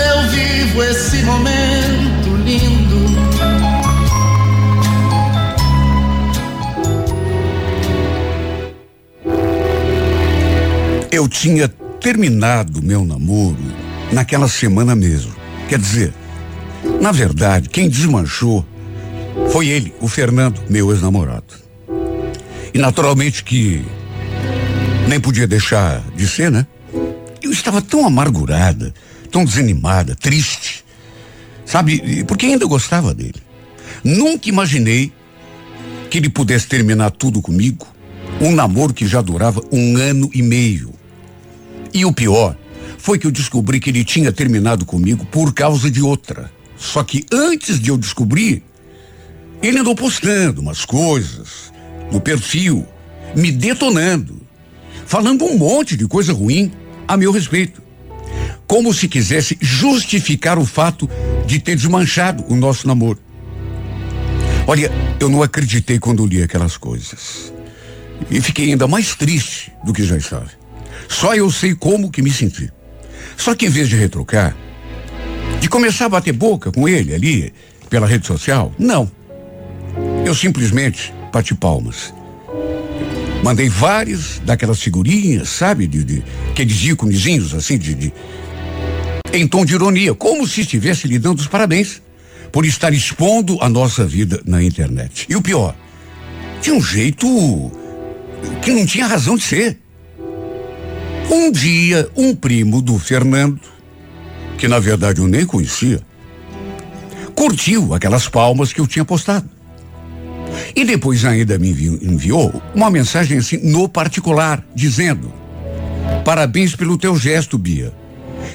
eu vivo esse momento lindo. Eu tinha terminado meu namoro naquela semana mesmo. Quer dizer, na verdade, quem desmanchou foi ele, o Fernando, meu ex-namorado. E naturalmente que nem podia deixar de ser, né? Eu estava tão amargurada, tão desanimada, triste. Sabe, porque ainda gostava dele. Nunca imaginei que ele pudesse terminar tudo comigo. Um namoro que já durava um ano e meio. E o pior foi que eu descobri que ele tinha terminado comigo por causa de outra. Só que antes de eu descobrir, ele andou postando umas coisas no perfil, me detonando, falando um monte de coisa ruim a meu respeito. Como se quisesse justificar o fato de ter desmanchado o nosso namoro. Olha, eu não acreditei quando li aquelas coisas. E fiquei ainda mais triste do que já estava. Só eu sei como que me senti. Só que em vez de retrucar, de começar a bater boca com ele ali, pela rede social, não. Eu simplesmente bati palmas. Mandei várias daquelas figurinhas, sabe, de, de aqueles íconezinhos assim, de, de, em tom de ironia, como se estivesse lhe dando os parabéns por estar expondo a nossa vida na internet. E o pior, de um jeito que não tinha razão de ser. Um dia, um primo do Fernando, que na verdade eu nem conhecia, curtiu aquelas palmas que eu tinha postado. E depois ainda me enviou, uma mensagem assim no particular, dizendo: Parabéns pelo teu gesto, Bia.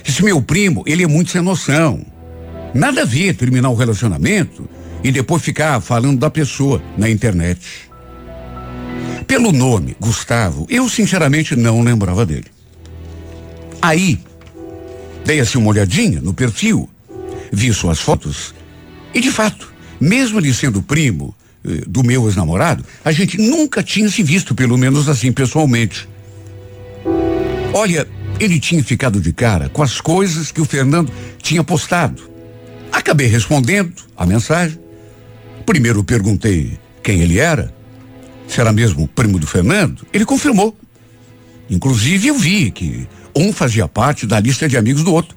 Esse meu primo, ele é muito sem noção. Nada a ver terminar o relacionamento e depois ficar falando da pessoa na internet. Pelo nome, Gustavo, eu sinceramente não lembrava dele. Aí, dei assim uma olhadinha no perfil, vi suas fotos e de fato, mesmo ele sendo primo do meu ex-namorado, a gente nunca tinha se visto, pelo menos assim pessoalmente. Olha, ele tinha ficado de cara com as coisas que o Fernando tinha postado. Acabei respondendo a mensagem. Primeiro perguntei quem ele era. Se era mesmo o primo do Fernando. Ele confirmou. Inclusive eu vi que um fazia parte da lista de amigos do outro.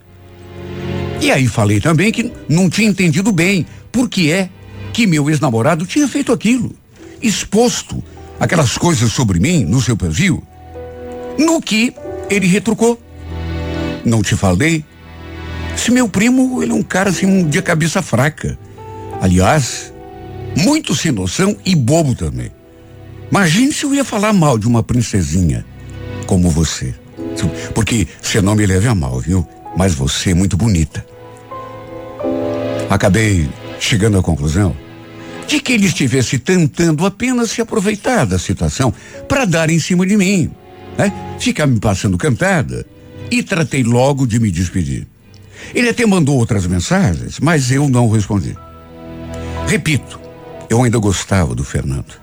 E aí falei também que não tinha entendido bem por que é que meu ex-namorado tinha feito aquilo, exposto aquelas coisas sobre mim no seu perfil. No que ele retrucou. Não te falei? Se meu primo, ele é um cara assim de cabeça fraca. Aliás, muito sem noção e bobo também. Imagine se eu ia falar mal de uma princesinha como você. Porque você não me leve a mal, viu? Mas você é muito bonita. Acabei chegando à conclusão de que ele estivesse tentando apenas se aproveitar da situação para dar em cima de mim, né? Ficar me passando cantada e tratei logo de me despedir. Ele até mandou outras mensagens, mas eu não respondi. Repito, eu ainda gostava do Fernando.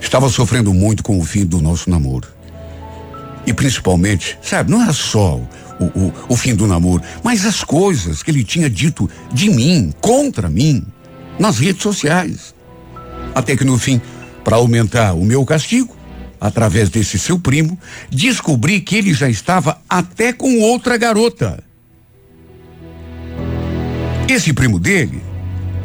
Estava sofrendo muito com o fim do nosso namoro. E principalmente, sabe, não era só o, o, o fim do namoro, mas as coisas que ele tinha dito de mim, contra mim, nas redes sociais. Até que no fim, para aumentar o meu castigo, através desse seu primo, descobri que ele já estava até com outra garota. Esse primo dele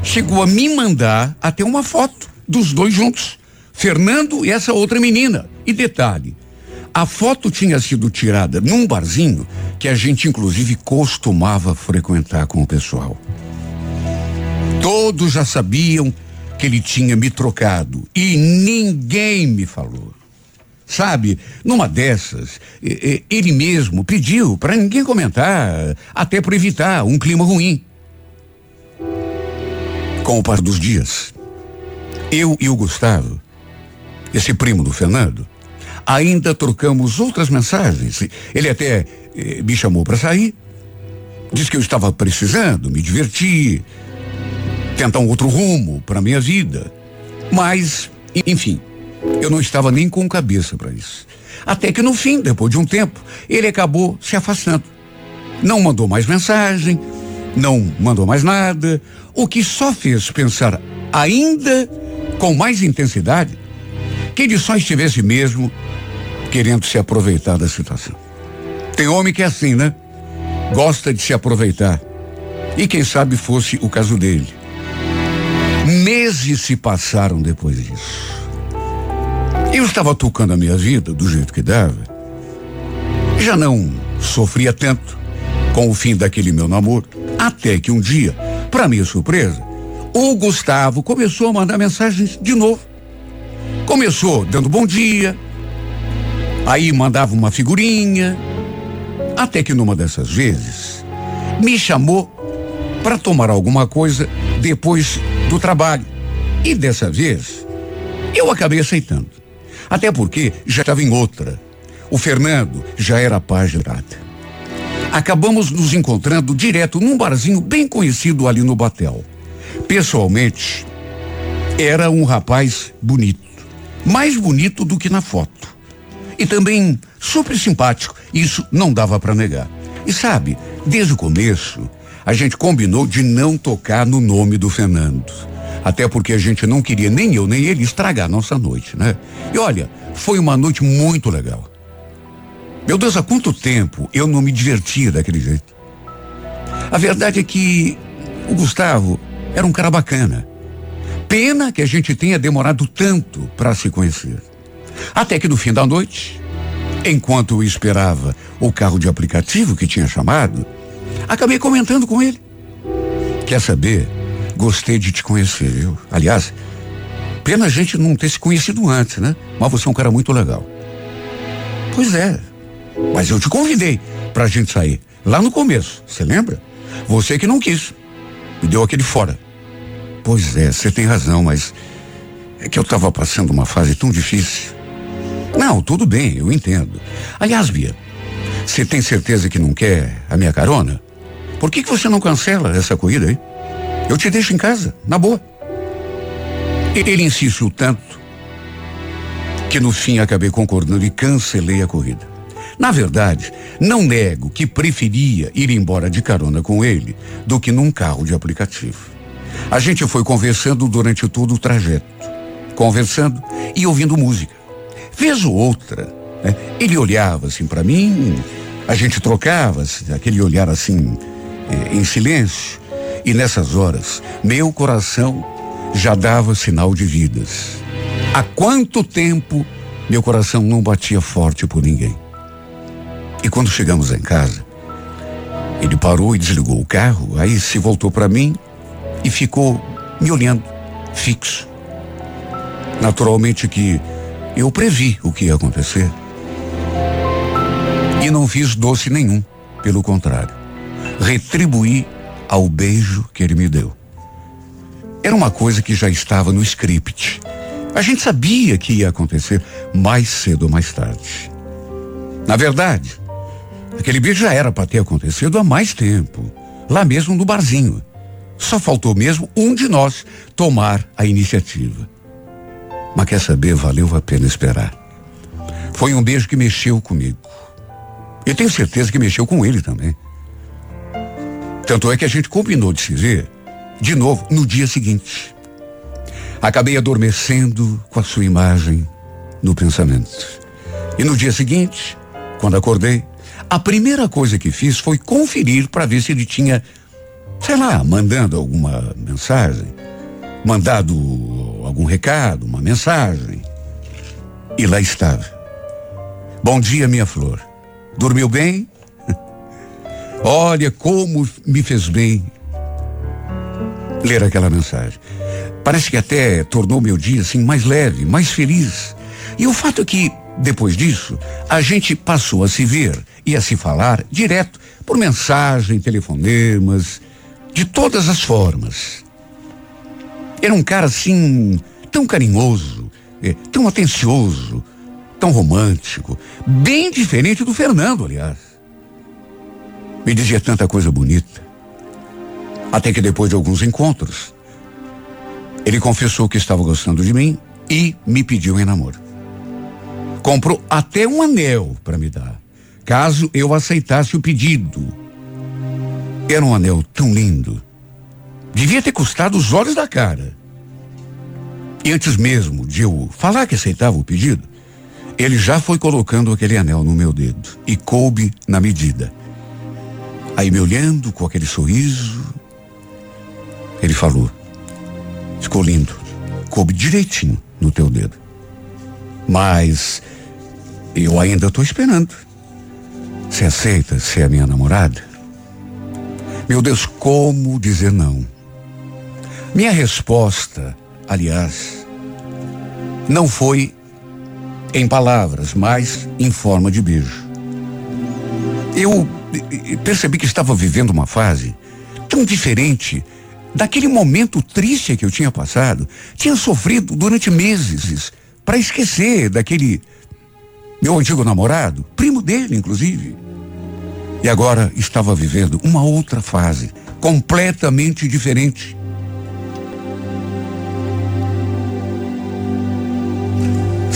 chegou a me mandar até uma foto dos dois juntos, Fernando e essa outra menina. E detalhe, a foto tinha sido tirada num barzinho que a gente inclusive costumava frequentar com o pessoal. Todos já sabiam que ele tinha me trocado e ninguém me falou. sabe? Numa dessas, ele mesmo pediu para ninguém comentar, até para evitar um clima ruim. Com o par dos dias, eu e o Gustavo, esse primo do Fernando, ainda trocamos outras mensagens. Ele até eh, me chamou para sair, disse que eu estava precisando me divertir, tentar um outro rumo para minha vida. Mas, enfim, eu não estava nem com cabeça para isso. Até que no fim, depois de um tempo, ele acabou se afastando. Não mandou mais mensagem, não mandou mais nada, o que só fez pensar ainda com mais intensidade que ele só estivesse mesmo querendo se aproveitar da situação. Tem homem que é assim, né? Gosta de se aproveitar. E quem sabe fosse o caso dele. Meses se passaram depois disso. Eu estava tocando a minha vida do jeito que dava. Já não sofria tanto com o fim daquele meu namoro. Até que um dia, para minha surpresa, o Gustavo começou a mandar mensagens de novo. Começou dando bom dia, aí mandava uma figurinha, até que numa dessas vezes me chamou para tomar alguma coisa depois do trabalho. E dessa vez eu acabei aceitando. Até porque já estava em outra. O Fernando já era página. Acabamos nos encontrando direto num barzinho bem conhecido ali no Batel. Pessoalmente, era um rapaz bonito. Mais bonito do que na foto. E também super simpático. Isso não dava para negar. E sabe, desde o começo, a gente combinou de não tocar no nome do Fernando. Até porque a gente não queria nem eu nem ele estragar nossa noite, né? E olha, foi uma noite muito legal. Meu Deus, há quanto tempo eu não me divertia daquele jeito. A verdade é que o Gustavo era um cara bacana. Pena que a gente tenha demorado tanto para se conhecer. Até que no fim da noite, enquanto esperava o carro de aplicativo que tinha chamado, acabei comentando com ele. Quer saber? Gostei de te conhecer, viu? Aliás, pena a gente não ter se conhecido antes, né? Mas você é um cara muito legal. Pois é. Mas eu te convidei pra gente sair. Lá no começo, você lembra? Você que não quis. Me deu aquele fora. Pois é, você tem razão, mas é que eu estava passando uma fase tão difícil. Não, tudo bem, eu entendo. Aliás, Bia, você tem certeza que não quer a minha carona? Por que, que você não cancela essa corrida aí? Eu te deixo em casa, na boa. Ele insistiu tanto que no fim acabei concordando e cancelei a corrida. Na verdade, não nego que preferia ir embora de carona com ele do que num carro de aplicativo. A gente foi conversando durante todo o trajeto, conversando e ouvindo música. Vez ou outra, né, ele olhava assim para mim, a gente trocava aquele olhar assim, eh, em silêncio. E nessas horas, meu coração já dava sinal de vidas. Há quanto tempo meu coração não batia forte por ninguém? E quando chegamos em casa, ele parou e desligou o carro, aí se voltou para mim e ficou me olhando, fixo. Naturalmente que eu previ o que ia acontecer. E não fiz doce nenhum, pelo contrário. Retribuí ao beijo que ele me deu. Era uma coisa que já estava no script. A gente sabia que ia acontecer mais cedo ou mais tarde. Na verdade, aquele beijo já era para ter acontecido há mais tempo, lá mesmo no barzinho. Só faltou mesmo um de nós tomar a iniciativa. Mas quer saber, valeu a pena esperar. Foi um beijo que mexeu comigo. Eu tenho certeza que mexeu com ele também. Tanto é que a gente combinou de se ver de novo no dia seguinte. Acabei adormecendo com a sua imagem no pensamento. E no dia seguinte, quando acordei, a primeira coisa que fiz foi conferir para ver se ele tinha, sei lá, mandando alguma mensagem, mandado algum recado, uma mensagem. E lá estava. Bom dia, minha flor. Dormiu bem? Olha como me fez bem ler aquela mensagem. Parece que até tornou meu dia assim mais leve, mais feliz. E o fato é que depois disso, a gente passou a se ver e a se falar direto, por mensagem, telefonemas, de todas as formas. Era um cara assim, tão carinhoso, é, tão atencioso, tão romântico, bem diferente do Fernando, aliás. Me dizia tanta coisa bonita. Até que depois de alguns encontros, ele confessou que estava gostando de mim e me pediu em namoro. Comprou até um anel para me dar, caso eu aceitasse o pedido. Era um anel tão lindo. Devia ter custado os olhos da cara. E antes mesmo de eu falar que aceitava o pedido, ele já foi colocando aquele anel no meu dedo e coube na medida. Aí me olhando com aquele sorriso, ele falou: Ficou lindo, coube direitinho no teu dedo. Mas eu ainda estou esperando. Você aceita ser a minha namorada? Meu Deus, como dizer não? Minha resposta, aliás, não foi em palavras, mas em forma de beijo. Eu percebi que estava vivendo uma fase tão diferente daquele momento triste que eu tinha passado. Tinha sofrido durante meses para esquecer daquele meu antigo namorado, primo dele, inclusive. E agora estava vivendo uma outra fase, completamente diferente.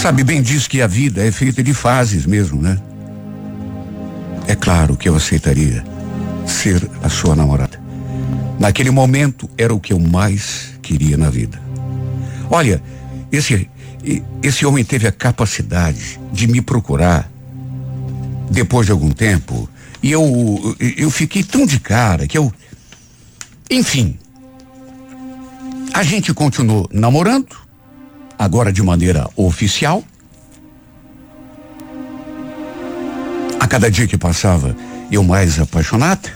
Sabe bem diz que a vida é feita de fases mesmo, né? É claro que eu aceitaria ser a sua namorada. Naquele momento era o que eu mais queria na vida. Olha, esse esse homem teve a capacidade de me procurar depois de algum tempo e eu eu fiquei tão de cara que eu enfim a gente continuou namorando agora de maneira oficial. A cada dia que passava, eu mais apaixonada.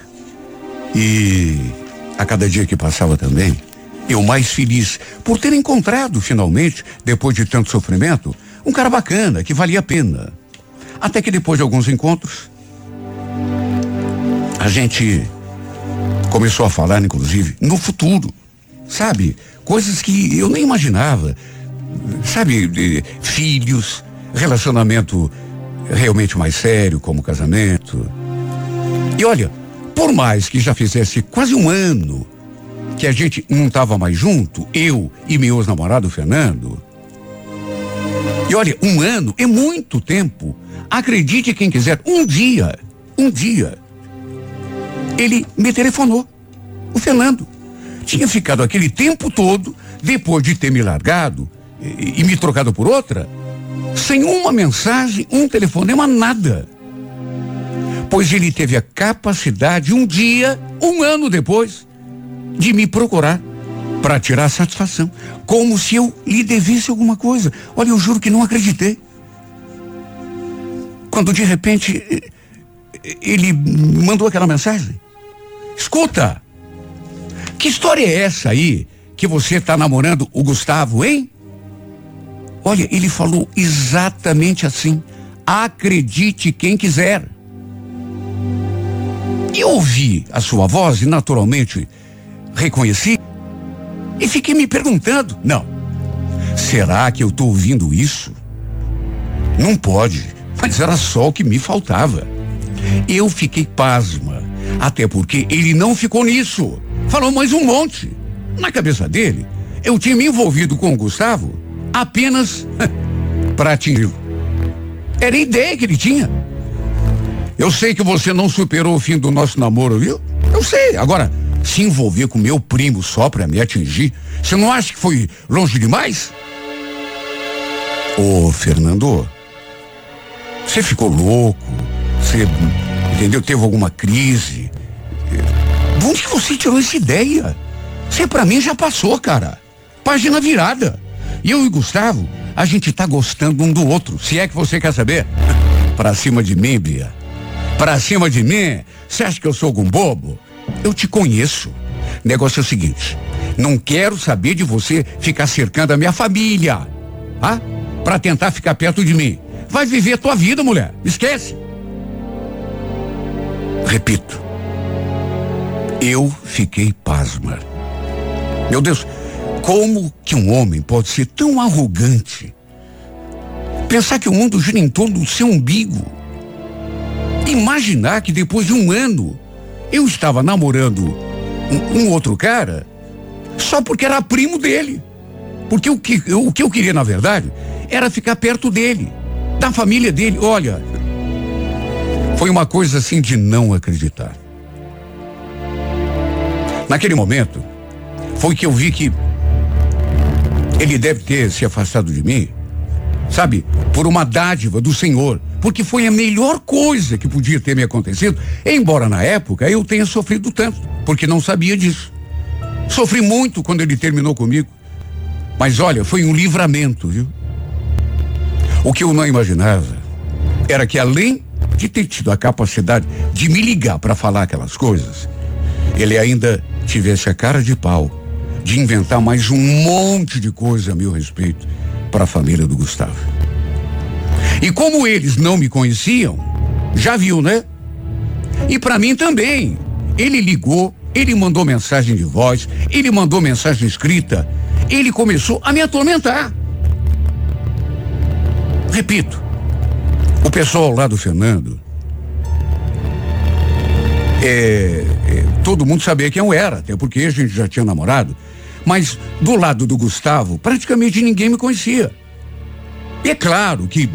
E a cada dia que passava também, eu mais feliz por ter encontrado finalmente, depois de tanto sofrimento, um cara bacana que valia a pena. Até que depois de alguns encontros, a gente começou a falar, inclusive, no futuro. Sabe? Coisas que eu nem imaginava sabe, filhos, relacionamento realmente mais sério, como casamento. E olha, por mais que já fizesse quase um ano que a gente não estava mais junto, eu e meu ex-namorado Fernando. E olha, um ano é muito tempo. Acredite quem quiser, um dia, um dia, ele me telefonou, o Fernando. Tinha ficado aquele tempo todo, depois de ter me largado, e, e me trocado por outra, sem uma mensagem, um telefonema, nada. Pois ele teve a capacidade, um dia, um ano depois, de me procurar para tirar satisfação, como se eu lhe devesse alguma coisa. Olha, eu juro que não acreditei. Quando de repente ele mandou aquela mensagem. Escuta, que história é essa aí que você está namorando o Gustavo, hein? Olha, ele falou exatamente assim. Acredite quem quiser. E ouvi a sua voz e naturalmente reconheci e fiquei me perguntando, não, será que eu estou ouvindo isso? Não pode, mas era só o que me faltava. Eu fiquei pasma, até porque ele não ficou nisso. Falou mais um monte. Na cabeça dele, eu tinha me envolvido com o Gustavo apenas para atingi-lo. Era a ideia que ele tinha. Eu sei que você não superou o fim do nosso namoro, viu? Eu sei. Agora, se envolver com meu primo só para me atingir, você não acha que foi longe demais? Ô, Fernando, você ficou louco? Você, entendeu? Teve alguma crise? De onde que você tirou essa ideia? Você para mim já passou, cara. Página virada. E eu e Gustavo, a gente tá gostando um do outro. Se é que você quer saber. Pra cima de mim, Bia. Pra cima de mim? Você acha que eu sou algum bobo? Eu te conheço. Negócio é o seguinte: não quero saber de você ficar cercando a minha família. Ah? Pra tentar ficar perto de mim. vai viver a tua vida, mulher. Esquece. Repito, eu fiquei pasma. Meu Deus, como que um homem pode ser tão arrogante? Pensar que o mundo gira em torno do seu umbigo. Imaginar que depois de um ano eu estava namorando um, um outro cara só porque era primo dele. Porque o que, o que eu queria, na verdade, era ficar perto dele, da família dele. Olha, foi uma coisa assim de não acreditar. Naquele momento, foi que eu vi que ele deve ter se afastado de mim, sabe, por uma dádiva do Senhor, porque foi a melhor coisa que podia ter me acontecido, embora na época eu tenha sofrido tanto, porque não sabia disso. Sofri muito quando ele terminou comigo. Mas olha, foi um livramento, viu? O que eu não imaginava era que além de ter tido a capacidade de me ligar para falar aquelas coisas, ele ainda tivesse a cara de pau de inventar mais um monte de coisa a meu respeito para a família do Gustavo. E como eles não me conheciam, já viu, né? E para mim também. Ele ligou, ele mandou mensagem de voz, ele mandou mensagem escrita, ele começou a me atormentar. Repito, o pessoal lá do Fernando, é, é, todo mundo sabia quem eu era, até porque a gente já tinha namorado. Mas do lado do Gustavo, praticamente ninguém me conhecia. E é claro que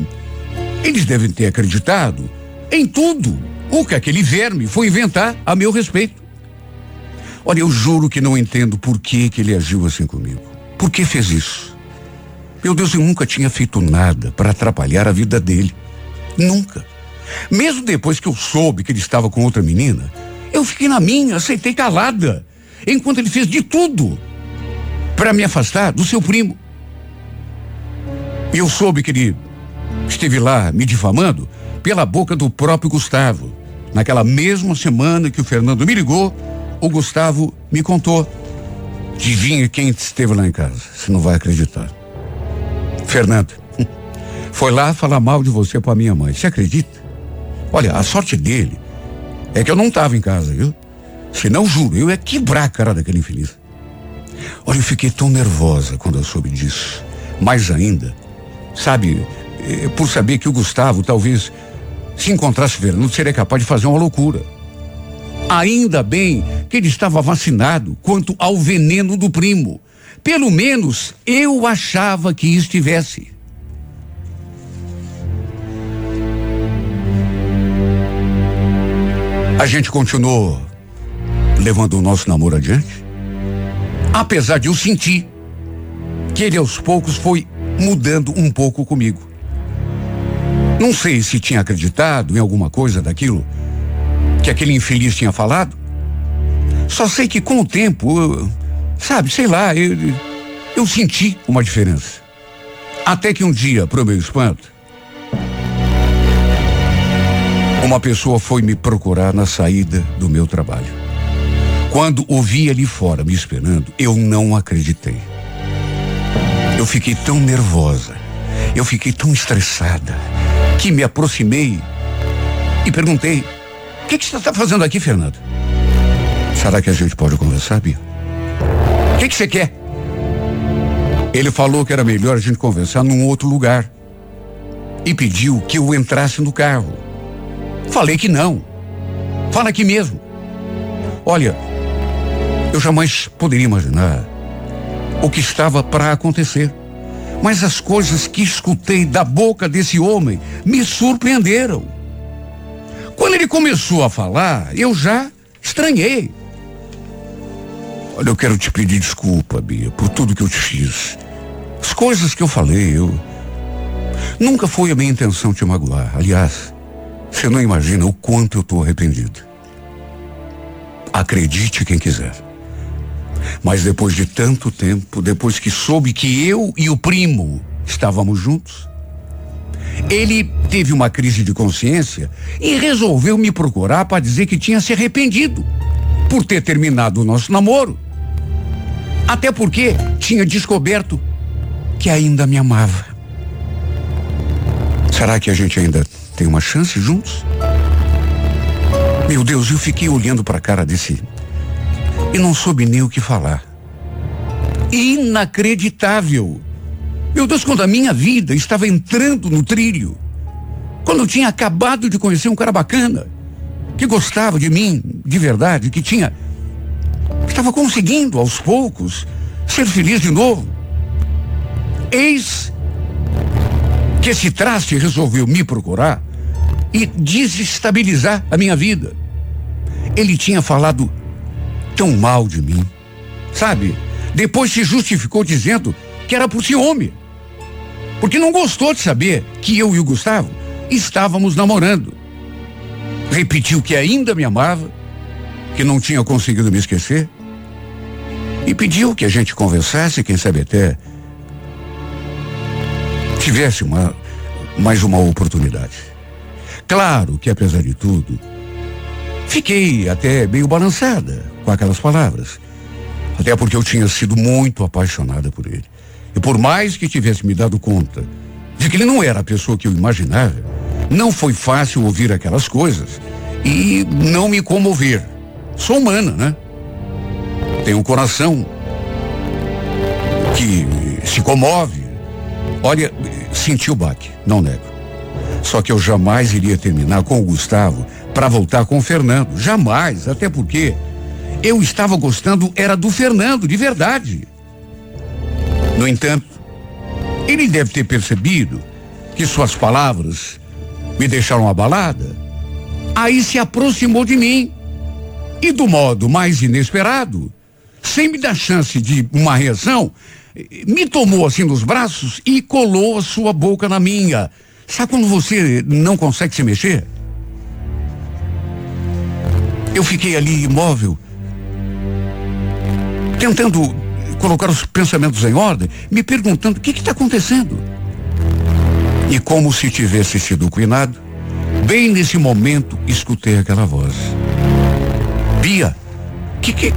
eles devem ter acreditado em tudo o que aquele verme foi inventar a meu respeito. Olha, eu juro que não entendo por que, que ele agiu assim comigo. Por que fez isso? Meu Deus, eu nunca tinha feito nada para atrapalhar a vida dele. Nunca. Mesmo depois que eu soube que ele estava com outra menina, eu fiquei na minha, aceitei calada, enquanto ele fez de tudo para me afastar do seu primo. Eu soube que ele esteve lá me difamando pela boca do próprio Gustavo. Naquela mesma semana que o Fernando me ligou, o Gustavo me contou Adivinha quem esteve lá em casa? Você não vai acreditar. Fernanda. Foi lá falar mal de você para minha mãe. Você acredita? Olha, a sorte dele é que eu não estava em casa, viu? Senão, juro, eu ia quebrar a cara daquele infeliz. Olha, eu fiquei tão nervosa quando eu soube disso. Mais ainda, sabe, eh, por saber que o Gustavo talvez se encontrasse Fernando seria capaz de fazer uma loucura. Ainda bem que ele estava vacinado quanto ao veneno do primo. Pelo menos eu achava que estivesse. A gente continuou levando o nosso namoro adiante. Apesar de eu sentir que ele aos poucos foi mudando um pouco comigo. Não sei se tinha acreditado em alguma coisa daquilo que aquele infeliz tinha falado. Só sei que com o tempo, eu, sabe, sei lá, eu, eu senti uma diferença. Até que um dia, pro meu espanto, uma pessoa foi me procurar na saída do meu trabalho. Quando o vi ali fora me esperando, eu não acreditei. Eu fiquei tão nervosa, eu fiquei tão estressada, que me aproximei e perguntei: que, que você está fazendo aqui, Fernando? Será que a gente pode conversar, Bia? O que, que você quer? Ele falou que era melhor a gente conversar num outro lugar. E pediu que eu entrasse no carro. Falei que não. Fala aqui mesmo. Olha, eu jamais poderia imaginar o que estava para acontecer. Mas as coisas que escutei da boca desse homem me surpreenderam. Quando ele começou a falar, eu já estranhei. Olha, eu quero te pedir desculpa, Bia, por tudo que eu te fiz. As coisas que eu falei, eu. Nunca foi a minha intenção te magoar. Aliás, você não imagina o quanto eu estou arrependido. Acredite quem quiser. Mas depois de tanto tempo, depois que soube que eu e o primo estávamos juntos, ele teve uma crise de consciência e resolveu me procurar para dizer que tinha se arrependido por ter terminado o nosso namoro. Até porque tinha descoberto que ainda me amava. Será que a gente ainda tem uma chance juntos? Meu Deus, eu fiquei olhando para a cara desse e não soube nem o que falar. Inacreditável. Meu Deus, quando a minha vida estava entrando no trilho, quando eu tinha acabado de conhecer um cara bacana, que gostava de mim de verdade, que tinha. estava conseguindo aos poucos ser feliz de novo. Eis que esse traste resolveu me procurar e desestabilizar a minha vida. Ele tinha falado tão mal de mim, sabe? Depois se justificou dizendo que era por ciúme. Porque não gostou de saber que eu e o Gustavo estávamos namorando. Repetiu que ainda me amava, que não tinha conseguido me esquecer. E pediu que a gente conversasse, quem sabe até tivesse uma, mais uma oportunidade. Claro que, apesar de tudo, fiquei até meio balançada com aquelas palavras. Até porque eu tinha sido muito apaixonada por ele. E por mais que tivesse me dado conta de que ele não era a pessoa que eu imaginava, não foi fácil ouvir aquelas coisas e não me comover. Sou humana, né? Tenho um coração que se comove. Olha, senti o baque, não nego. Só que eu jamais iria terminar com o Gustavo para voltar com o Fernando. Jamais, até porque eu estava gostando era do Fernando, de verdade. No entanto, ele deve ter percebido que suas palavras me deixaram abalada. Aí se aproximou de mim e, do modo mais inesperado, sem me dar chance de uma reação, me tomou assim nos braços e colou a sua boca na minha. Sabe quando você não consegue se mexer? Eu fiquei ali imóvel, tentando colocar os pensamentos em ordem, me perguntando o que está acontecendo. E como se tivesse sido cuidado, bem nesse momento escutei aquela voz. Bia, que que,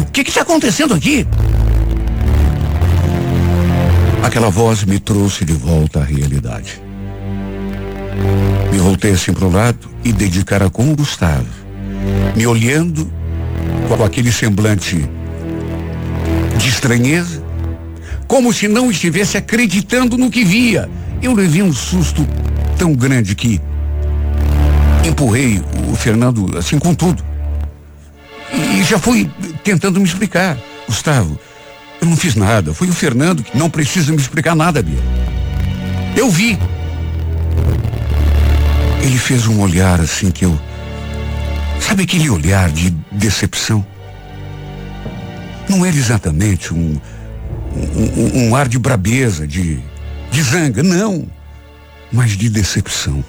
o que está acontecendo aqui? Aquela voz me trouxe de volta à realidade. Me voltei assim para o lado e dedicara com o Gustavo, me olhando com aquele semblante de estranheza, como se não estivesse acreditando no que via. Eu levei um susto tão grande que empurrei o Fernando assim com tudo. E já fui tentando me explicar. Gustavo, eu não fiz nada. Foi o Fernando que não precisa me explicar nada, Bia. Eu vi. Ele fez um olhar assim que eu. Sabe aquele olhar de decepção? Não era exatamente um, um, um ar de brabeza, de, de zanga, não, mas de decepção.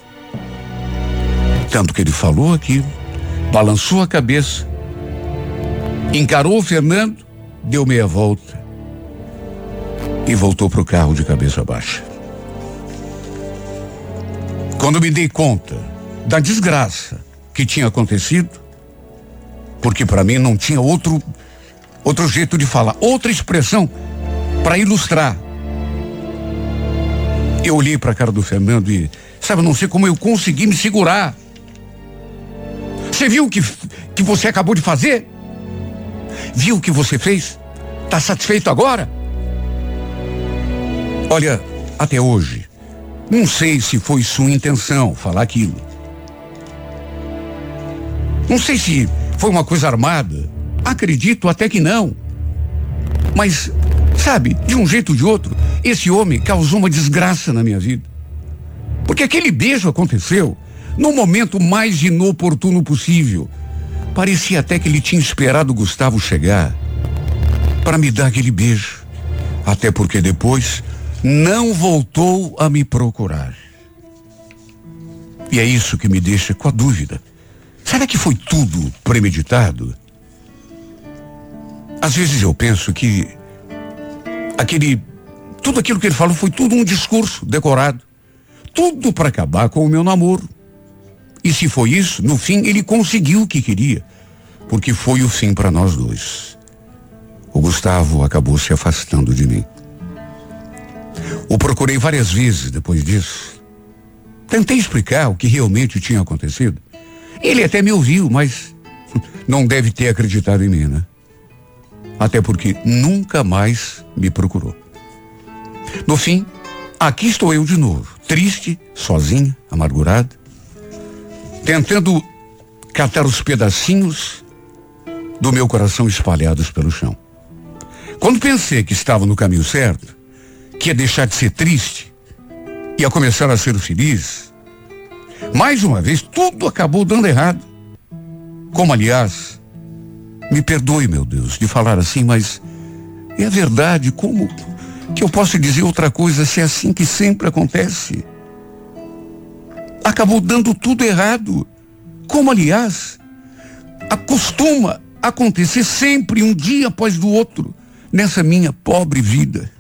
Tanto que ele falou aquilo, balançou a cabeça, encarou o Fernando, deu meia volta e voltou para o carro de cabeça baixa. Quando me dei conta da desgraça que tinha acontecido, porque para mim não tinha outro outro jeito de falar, outra expressão para ilustrar. Eu olhei para a cara do Fernando e, sabe, não sei como eu consegui me segurar. Você viu o que, que você acabou de fazer? Viu o que você fez? Está satisfeito agora? Olha, até hoje, não sei se foi sua intenção falar aquilo. Não sei se foi uma coisa armada. Acredito até que não. Mas, sabe, de um jeito ou de outro, esse homem causou uma desgraça na minha vida. Porque aquele beijo aconteceu no momento mais inoportuno possível. Parecia até que ele tinha esperado Gustavo chegar para me dar aquele beijo. Até porque depois não voltou a me procurar. E é isso que me deixa com a dúvida. Será que foi tudo premeditado? Às vezes eu penso que aquele tudo aquilo que ele falou foi tudo um discurso decorado. Tudo para acabar com o meu namoro. E se foi isso, no fim ele conseguiu o que queria, porque foi o fim para nós dois. O Gustavo acabou se afastando de mim. O procurei várias vezes depois disso. Tentei explicar o que realmente tinha acontecido. Ele até me ouviu, mas não deve ter acreditado em mim, né? Até porque nunca mais me procurou. No fim, aqui estou eu de novo, triste, sozinha, amargurada, tentando catar os pedacinhos do meu coração espalhados pelo chão. Quando pensei que estava no caminho certo, que ia deixar de ser triste, ia começar a ser feliz, mais uma vez tudo acabou dando errado. Como aliás, me perdoe, meu Deus, de falar assim, mas é verdade, como que eu posso dizer outra coisa se é assim que sempre acontece? Acabou dando tudo errado. Como, aliás, acostuma acontecer sempre um dia após do outro nessa minha pobre vida.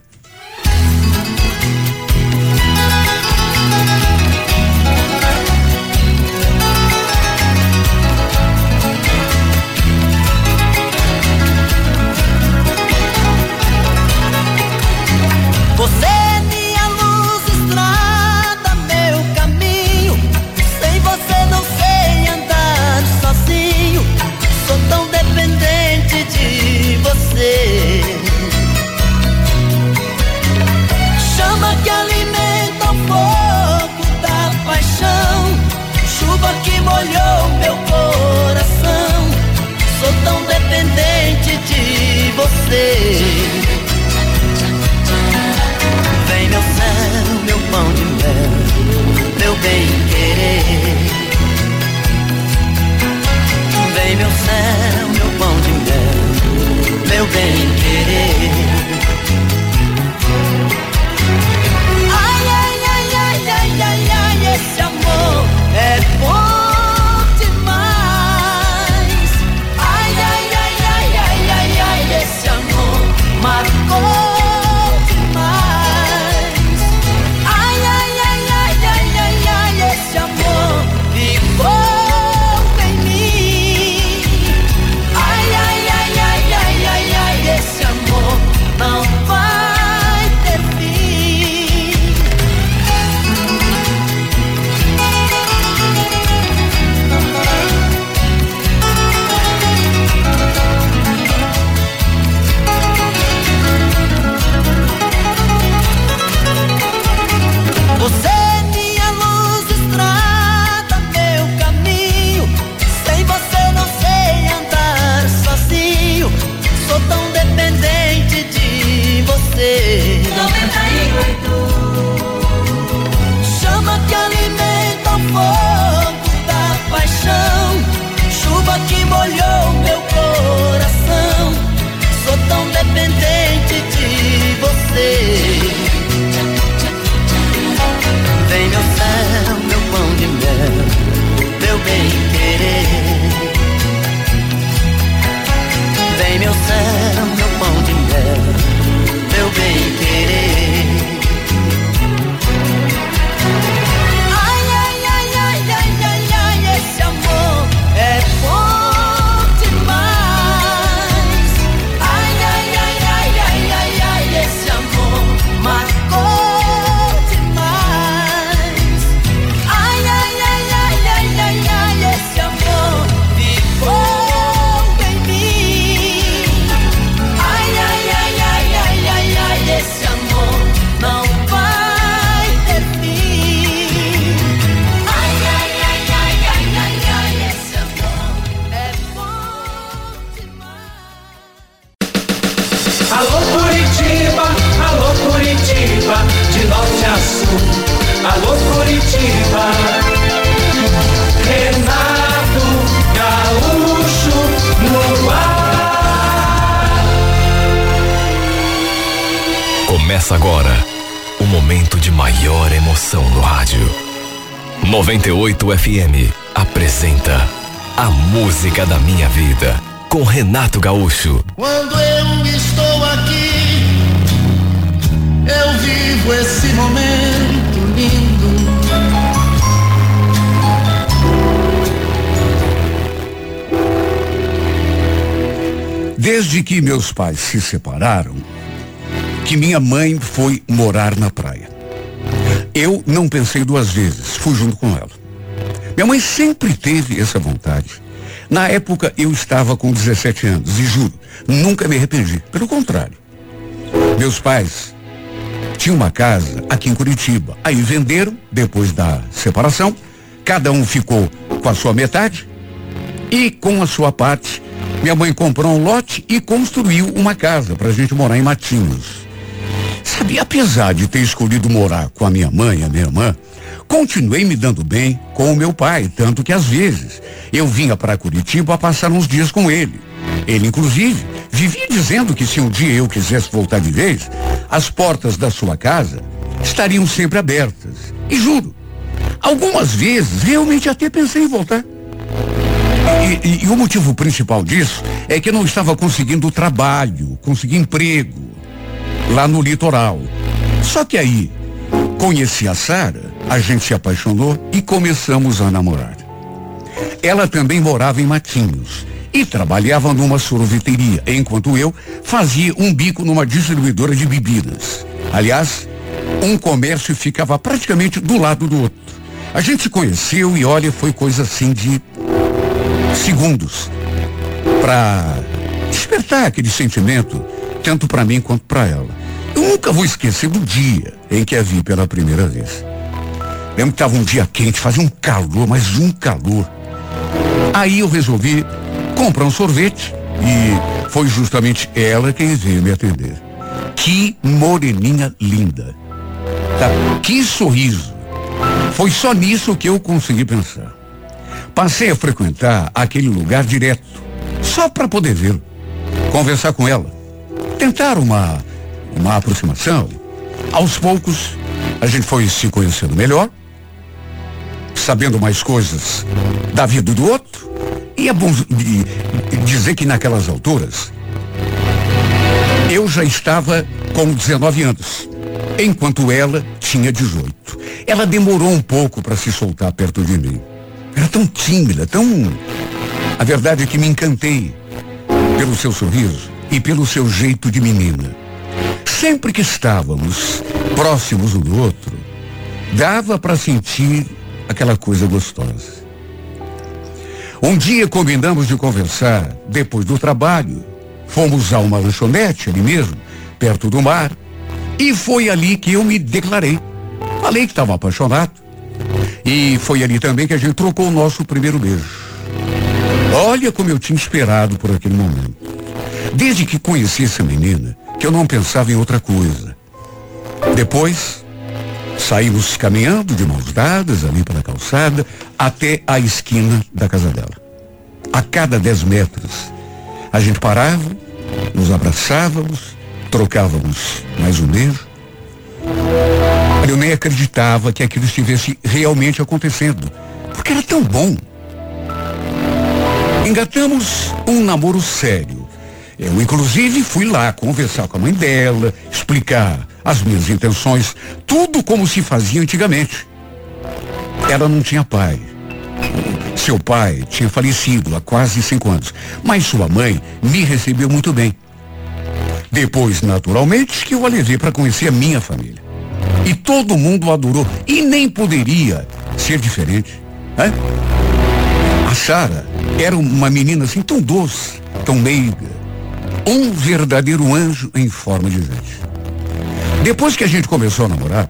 FM apresenta A Música da Minha Vida com Renato Gaúcho. Quando eu estou aqui, eu vivo esse momento lindo. Desde que meus pais se separaram, que minha mãe foi morar na praia. Eu não pensei duas vezes, fui junto com ela. Minha mãe sempre teve essa vontade. Na época eu estava com 17 anos e juro, nunca me arrependi. Pelo contrário. Meus pais tinham uma casa aqui em Curitiba. Aí venderam, depois da separação, cada um ficou com a sua metade e com a sua parte. Minha mãe comprou um lote e construiu uma casa para a gente morar em Matinhos. Sabe, apesar de ter escolhido morar com a minha mãe e a minha irmã, continuei me dando bem com o meu pai, tanto que às vezes eu vinha para Curitiba passar uns dias com ele. Ele, inclusive, vivia dizendo que se um dia eu quisesse voltar de vez, as portas da sua casa estariam sempre abertas. E juro, algumas vezes realmente até pensei em voltar. E, e, e, o motivo principal disso é que eu não estava conseguindo trabalho, conseguir emprego lá no litoral. Só que aí, conheci a Sara, a gente se apaixonou e começamos a namorar. Ela também morava em Matinhos e trabalhava numa sorveteria, enquanto eu fazia um bico numa distribuidora de bebidas. Aliás, um comércio ficava praticamente do lado do outro. A gente se conheceu e olha, foi coisa assim de segundos para despertar aquele sentimento tanto para mim quanto para ela. Eu nunca vou esquecer do dia em que a vi pela primeira vez. Lembro que estava um dia quente, fazia um calor, mas um calor. Aí eu resolvi comprar um sorvete e foi justamente ela quem veio me atender. Que moreninha linda. Tá? Que sorriso. Foi só nisso que eu consegui pensar. Passei a frequentar aquele lugar direto, só para poder vê-lo, conversar com ela, tentar uma, uma aproximação. Aos poucos, a gente foi se conhecendo melhor, sabendo mais coisas da vida do outro, e é bom dizer que naquelas alturas, eu já estava com 19 anos, enquanto ela tinha 18. Ela demorou um pouco para se soltar perto de mim. Era tão tímida, tão. A verdade é que me encantei pelo seu sorriso e pelo seu jeito de menina. Sempre que estávamos próximos um do outro, dava para sentir aquela coisa gostosa. Um dia combinamos de conversar depois do trabalho. Fomos a uma lanchonete ali mesmo, perto do mar, e foi ali que eu me declarei. Falei que estava apaixonado e foi ali também que a gente trocou o nosso primeiro beijo. Olha como eu tinha esperado por aquele momento. Desde que conheci essa menina, que eu não pensava em outra coisa. Depois, saímos caminhando de mãos dadas ali pela calçada até a esquina da casa dela. A cada dez metros, a gente parava, nos abraçávamos, trocávamos mais um beijo eu nem acreditava que aquilo estivesse realmente acontecendo, porque era tão bom. Engatamos um namoro sério. Eu, inclusive, fui lá conversar com a mãe dela, explicar as minhas intenções, tudo como se fazia antigamente. Ela não tinha pai. Seu pai tinha falecido há quase cinco anos, mas sua mãe me recebeu muito bem. Depois, naturalmente, que eu a levei para conhecer a minha família. E todo mundo adorou. E nem poderia ser diferente. Né? A Sara era uma menina assim tão doce, tão meiga. Um verdadeiro anjo em forma de gente. Depois que a gente começou a namorar,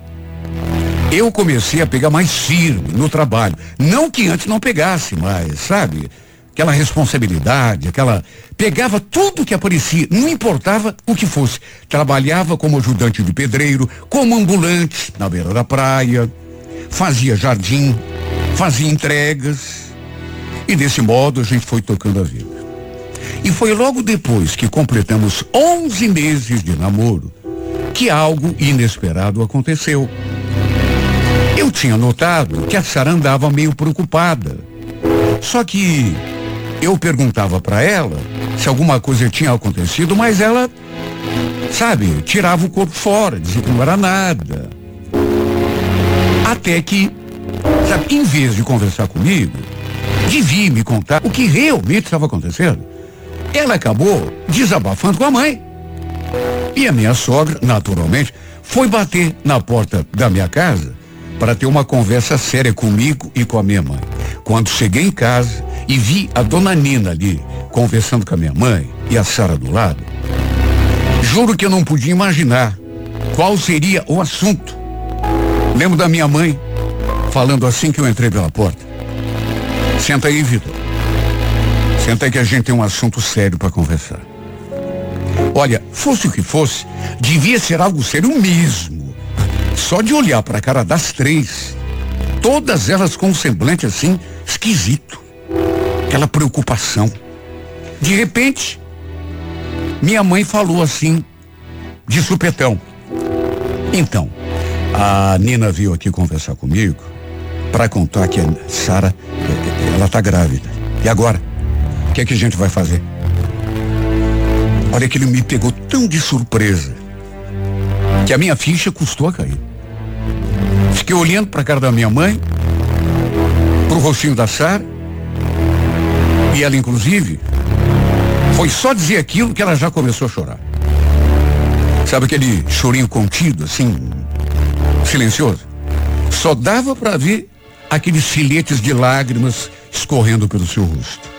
eu comecei a pegar mais firme no trabalho. Não que antes não pegasse, mas, sabe? aquela responsabilidade, aquela. Pegava tudo que aparecia, não importava o que fosse. Trabalhava como ajudante de pedreiro, como ambulante na beira da praia, fazia jardim, fazia entregas. E desse modo a gente foi tocando a vida. E foi logo depois que completamos 11 meses de namoro que algo inesperado aconteceu. Eu tinha notado que a Sara andava meio preocupada. Só que eu perguntava para ela se alguma coisa tinha acontecido, mas ela, sabe, tirava o corpo fora, dizia que não era nada. Até que, sabe, em vez de conversar comigo, de vir me contar o que realmente estava acontecendo, ela acabou desabafando com a mãe. E a minha sogra, naturalmente, foi bater na porta da minha casa para ter uma conversa séria comigo e com a minha mãe. Quando cheguei em casa e vi a dona Nina ali conversando com a minha mãe e a Sara do lado, juro que eu não podia imaginar qual seria o assunto. Lembro da minha mãe falando assim que eu entrei pela porta. Senta aí, Vitor. Senta aí que a gente tem um assunto sério para conversar. Olha, fosse o que fosse, devia ser algo sério mesmo. Só de olhar para a cara das três, todas elas com um semblante assim esquisito. Aquela preocupação. De repente, minha mãe falou assim, de supetão. Então, a Nina veio aqui conversar comigo para contar que a Sara, ela tá grávida. E agora? O que é que a gente vai fazer? Olha que ele me pegou tão de surpresa que a minha ficha custou a cair. Fiquei olhando para a cara da minha mãe, pro rostinho da Sara, e ela inclusive foi só dizer aquilo que ela já começou a chorar. Sabe aquele chorinho contido, assim, silencioso? Só dava para ver aqueles filetes de lágrimas escorrendo pelo seu rosto.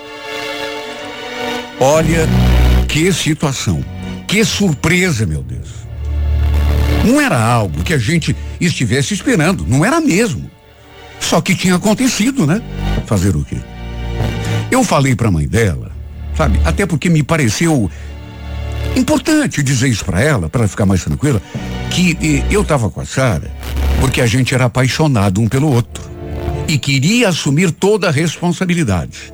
Olha que situação. Que surpresa, meu Deus. Não era algo que a gente estivesse esperando, não era mesmo. Só que tinha acontecido, né? Fazer o quê? Eu falei para a mãe dela, sabe? Até porque me pareceu importante dizer isso para ela, para ela ficar mais tranquila, que eh, eu estava com a Sara porque a gente era apaixonado um pelo outro e queria assumir toda a responsabilidade.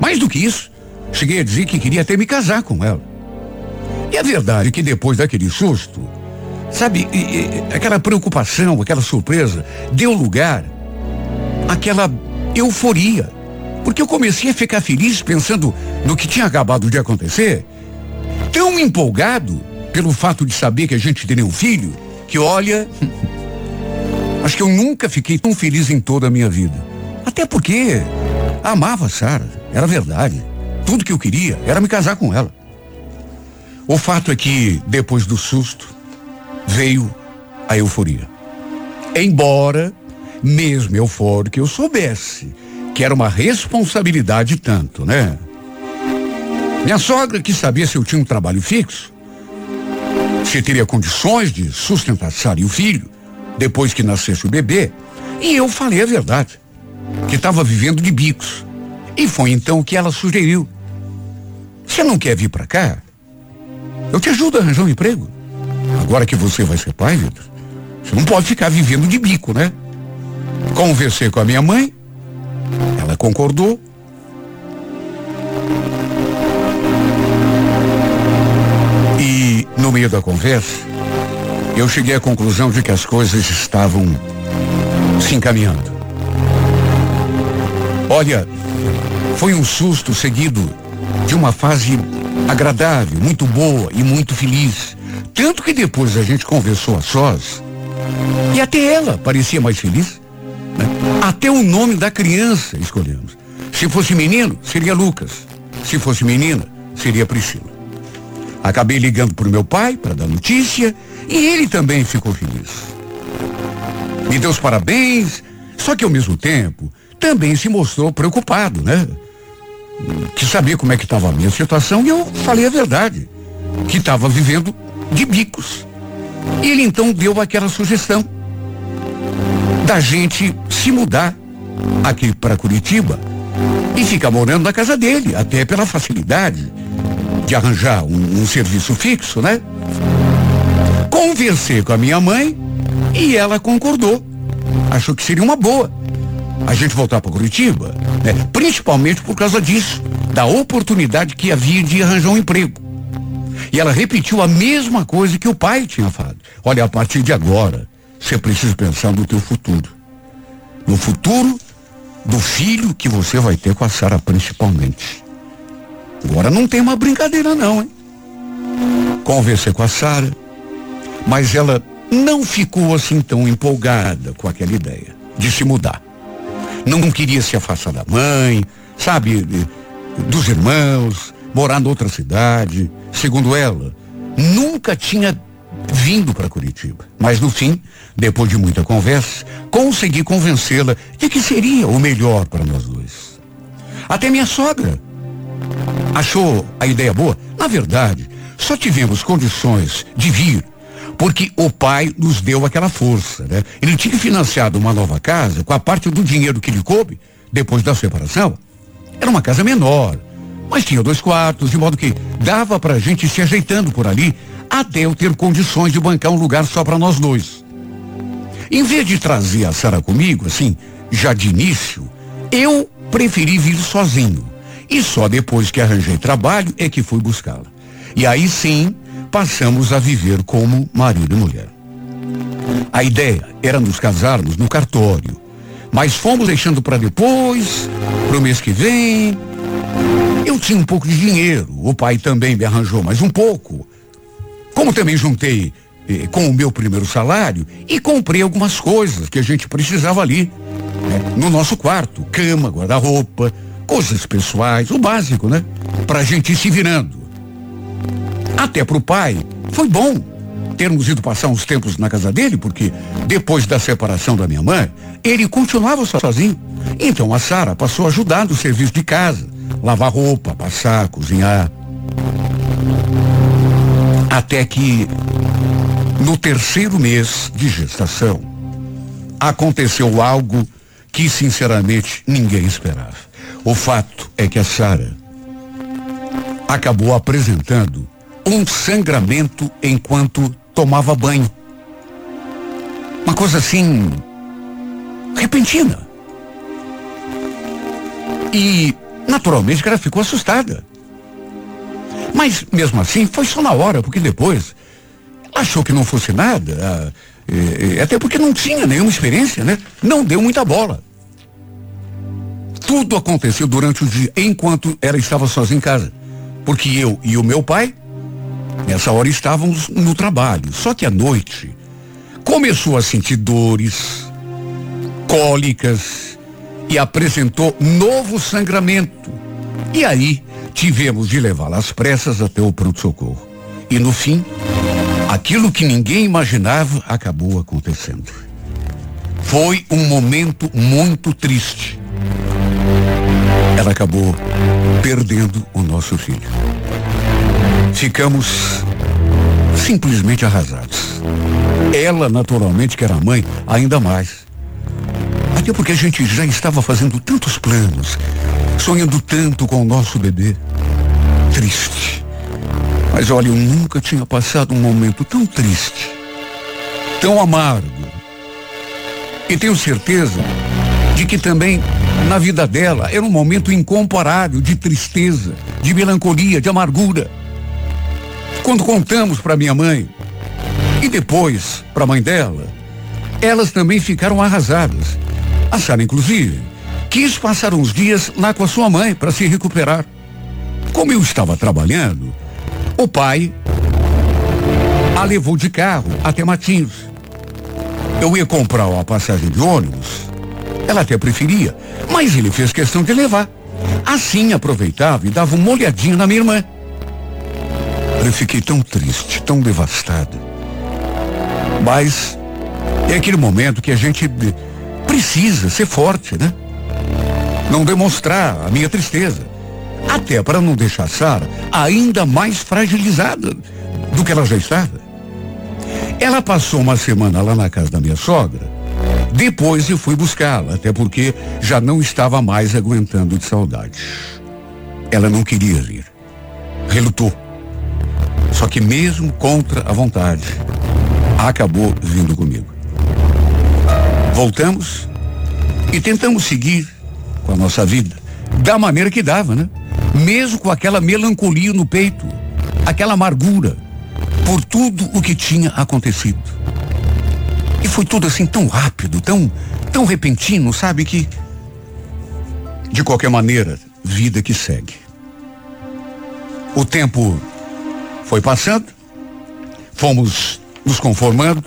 Mais do que isso, Cheguei a dizer que queria até me casar com ela. E a verdade é que depois daquele susto, sabe, aquela preocupação, aquela surpresa, deu lugar àquela euforia. Porque eu comecei a ficar feliz pensando no que tinha acabado de acontecer, tão empolgado pelo fato de saber que a gente teria um filho, que olha, acho que eu nunca fiquei tão feliz em toda a minha vida. Até porque amava Sara, era verdade. Tudo que eu queria era me casar com ela. O fato é que, depois do susto, veio a euforia. Embora, mesmo eufórico, eu soubesse que era uma responsabilidade tanto, né? Minha sogra quis saber se eu tinha um trabalho fixo, se teria condições de sustentar Sara e o filho, depois que nascesse o bebê. E eu falei a verdade, que estava vivendo de bicos. E foi então que ela sugeriu você não quer vir para cá? Eu te ajudo a arranjar um emprego. Agora que você vai ser pai, Vitor, você não pode ficar vivendo de bico, né? Conversei com a minha mãe, ela concordou. E no meio da conversa, eu cheguei à conclusão de que as coisas estavam se encaminhando. Olha, foi um susto seguido de uma fase agradável, muito boa e muito feliz. Tanto que depois a gente conversou a sós e até ela parecia mais feliz. Né? Até o nome da criança escolhemos. Se fosse menino, seria Lucas. Se fosse menina, seria Priscila. Acabei ligando para o meu pai para dar notícia e ele também ficou feliz. Me deu os parabéns, só que ao mesmo tempo também se mostrou preocupado, né? Que sabia como é que estava a minha situação e eu falei a verdade, que estava vivendo de bicos. Ele então deu aquela sugestão da gente se mudar aqui para Curitiba e ficar morando na casa dele, até pela facilidade de arranjar um, um serviço fixo, né? Conversei com a minha mãe e ela concordou. Achou que seria uma boa a gente voltar para Curitiba, né? principalmente por causa disso, da oportunidade que havia de arranjar um emprego. E ela repetiu a mesma coisa que o pai tinha falado. Olha, a partir de agora, você precisa pensar no teu futuro. No futuro do filho que você vai ter com a Sara principalmente. Agora não tem uma brincadeira não, hein? Conversei com a Sara, mas ela não ficou assim tão empolgada com aquela ideia de se mudar não queria se afastar da mãe, sabe, dos irmãos, morar noutra cidade. Segundo ela, nunca tinha vindo para Curitiba. Mas no fim, depois de muita conversa, consegui convencê-la de que seria o melhor para nós dois. Até minha sogra achou a ideia boa. Na verdade, só tivemos condições de vir porque o pai nos deu aquela força, né? Ele tinha financiado uma nova casa com a parte do dinheiro que lhe coube depois da separação. Era uma casa menor, mas tinha dois quartos, de modo que dava para a gente se ajeitando por ali até eu ter condições de bancar um lugar só para nós dois. Em vez de trazer a Sara comigo, assim, já de início, eu preferi vir sozinho. E só depois que arranjei trabalho é que fui buscá-la. E aí sim, passamos a viver como marido e mulher. A ideia era nos casarmos no cartório, mas fomos deixando para depois, para o mês que vem. Eu tinha um pouco de dinheiro, o pai também me arranjou mais um pouco. Como também juntei eh, com o meu primeiro salário e comprei algumas coisas que a gente precisava ali. Né? No nosso quarto, cama, guarda-roupa, coisas pessoais, o básico, né? Pra gente ir se virando. Até pro pai, foi bom termos ido passar uns tempos na casa dele, porque depois da separação da minha mãe, ele continuava sozinho. Então a Sara passou a ajudar no serviço de casa, lavar roupa, passar, cozinhar. Até que, no terceiro mês de gestação, aconteceu algo que, sinceramente, ninguém esperava. O fato é que a Sara acabou apresentando um sangramento enquanto tomava banho. Uma coisa assim. repentina. E, naturalmente, ela ficou assustada. Mas, mesmo assim, foi só na hora, porque depois achou que não fosse nada, ah, e, e, até porque não tinha nenhuma experiência, né? Não deu muita bola. Tudo aconteceu durante o dia, enquanto ela estava sozinha em casa. Porque eu e o meu pai, nessa hora, estávamos no trabalho. Só que à noite, começou a sentir dores, cólicas e apresentou novo sangramento. E aí, tivemos de levá-la às pressas até o pronto-socorro. E no fim, aquilo que ninguém imaginava acabou acontecendo. Foi um momento muito triste. Ela acabou perdendo o nosso filho. Ficamos simplesmente arrasados. Ela, naturalmente, que era mãe, ainda mais. Até porque a gente já estava fazendo tantos planos, sonhando tanto com o nosso bebê. Triste. Mas olha, eu nunca tinha passado um momento tão triste, tão amargo. E tenho certeza de que também na vida dela era um momento incomparável de tristeza, de melancolia, de amargura. Quando contamos para minha mãe e depois para a mãe dela, elas também ficaram arrasadas. A Sara, inclusive, quis passar uns dias lá com a sua mãe para se recuperar. Como eu estava trabalhando, o pai a levou de carro até Matinhos. Eu ia comprar uma passagem de ônibus. Ela até preferia, mas ele fez questão de levar. Assim aproveitava e dava uma olhadinha na minha irmã. Eu fiquei tão triste, tão devastado. Mas é aquele momento que a gente precisa ser forte, né? não demonstrar a minha tristeza. Até para não deixar Sara ainda mais fragilizada do que ela já estava. Ela passou uma semana lá na casa da minha sogra. Depois eu fui buscá-la, até porque já não estava mais aguentando de saudade. Ela não queria vir. Relutou. Só que mesmo contra a vontade, acabou vindo comigo. Voltamos e tentamos seguir com a nossa vida, da maneira que dava, né? Mesmo com aquela melancolia no peito, aquela amargura por tudo o que tinha acontecido. E foi tudo assim tão rápido, tão, tão repentino, sabe que de qualquer maneira, vida que segue. O tempo foi passando, fomos nos conformando,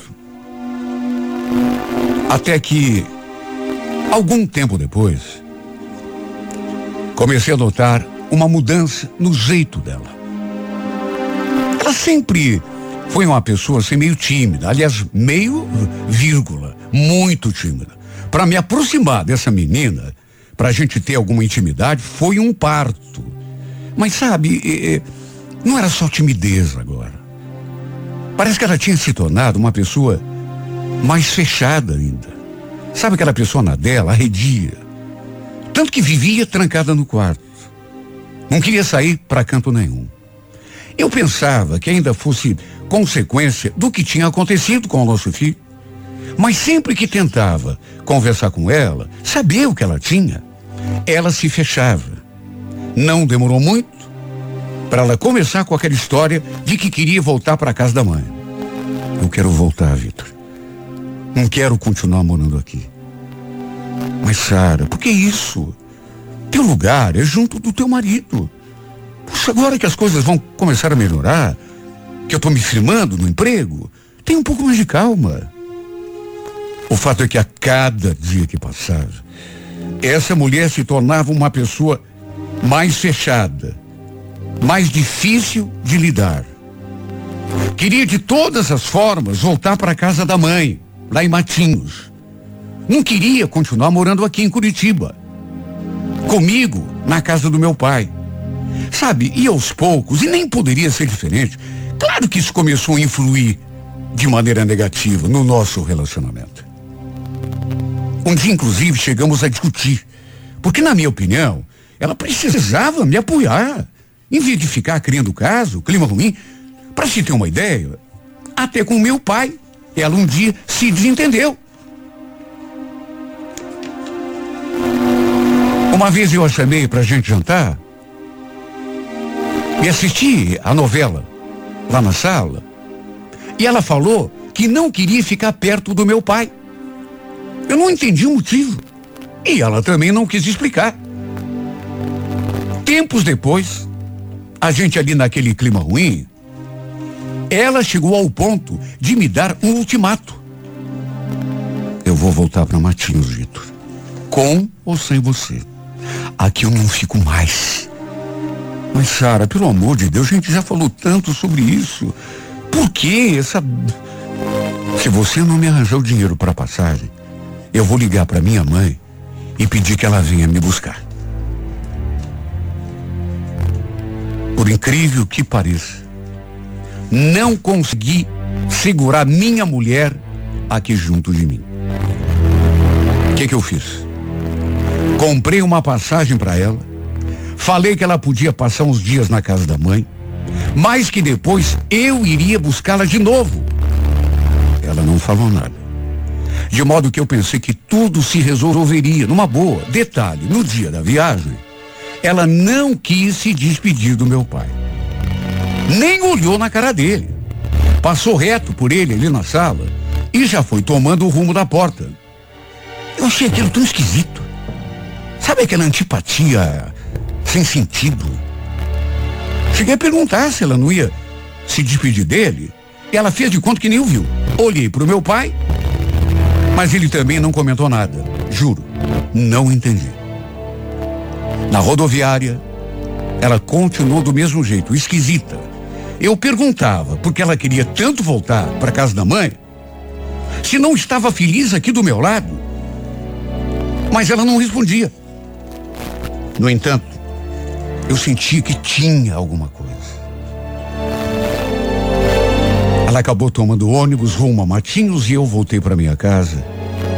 até que, algum tempo depois, comecei a notar uma mudança no jeito dela. Ela sempre foi uma pessoa assim meio tímida, aliás, meio vírgula, muito tímida. Para me aproximar dessa menina, para a gente ter alguma intimidade, foi um parto. Mas sabe, não era só timidez agora. Parece que ela tinha se tornado uma pessoa mais fechada ainda. Sabe aquela pessoa na dela, arredia. Tanto que vivia trancada no quarto. Não queria sair para canto nenhum. Eu pensava que ainda fosse consequência do que tinha acontecido com o nosso filho. Mas sempre que tentava conversar com ela, saber o que ela tinha, ela se fechava. Não demorou muito para ela começar com aquela história de que queria voltar para casa da mãe. Eu quero voltar, Vitor. Não quero continuar morando aqui. Mas, Sara, por que isso? Teu lugar é junto do teu marido. Puxa, agora que as coisas vão começar a melhorar, que eu estou me firmando no emprego, tem um pouco mais de calma. O fato é que a cada dia que passava, essa mulher se tornava uma pessoa mais fechada, mais difícil de lidar. Queria de todas as formas voltar para a casa da mãe, lá em Matinhos. Não queria continuar morando aqui em Curitiba. Comigo, na casa do meu pai. Sabe, e aos poucos, e nem poderia ser diferente. Claro que isso começou a influir de maneira negativa no nosso relacionamento. Um dia, inclusive, chegamos a discutir. Porque, na minha opinião, ela precisava me apoiar. Em vez de ficar criando caso, clima ruim. Para se ter uma ideia, até com meu pai, ela um dia se desentendeu. Uma vez eu a chamei para a gente jantar e assistir a novela lá na sala. E ela falou que não queria ficar perto do meu pai. Eu não entendi o motivo. E ela também não quis explicar. Tempos depois, a gente ali naquele clima ruim, ela chegou ao ponto de me dar um ultimato. Eu vou voltar para Matinhos, Vitor. Com ou sem você. Aqui eu não fico mais. Mas, Sara, pelo amor de Deus, a gente já falou tanto sobre isso. Por que essa. Se você não me arranjar o dinheiro para passagem, eu vou ligar para minha mãe e pedir que ela venha me buscar. Por incrível que pareça, não consegui segurar minha mulher aqui junto de mim. O que, que eu fiz? Comprei uma passagem para ela, falei que ela podia passar uns dias na casa da mãe, mas que depois eu iria buscá-la de novo. Ela não falou nada. De modo que eu pensei que tudo se resolveria numa boa. Detalhe, no dia da viagem, ela não quis se despedir do meu pai nem olhou na cara dele. Passou reto por ele ali na sala e já foi tomando o rumo da porta. Eu achei aquilo tão esquisito. Sabe aquela antipatia sem sentido? Cheguei a perguntar se ela não ia se despedir dele. E ela fez de conta que nem ouviu. Olhei para o meu pai, mas ele também não comentou nada. Juro, não entendi. Na rodoviária, ela continuou do mesmo jeito, esquisita. Eu perguntava, porque ela queria tanto voltar para casa da mãe, se não estava feliz aqui do meu lado. Mas ela não respondia. No entanto, eu sentia que tinha alguma coisa. Ela acabou tomando ônibus rumo a Matinhos e eu voltei para minha casa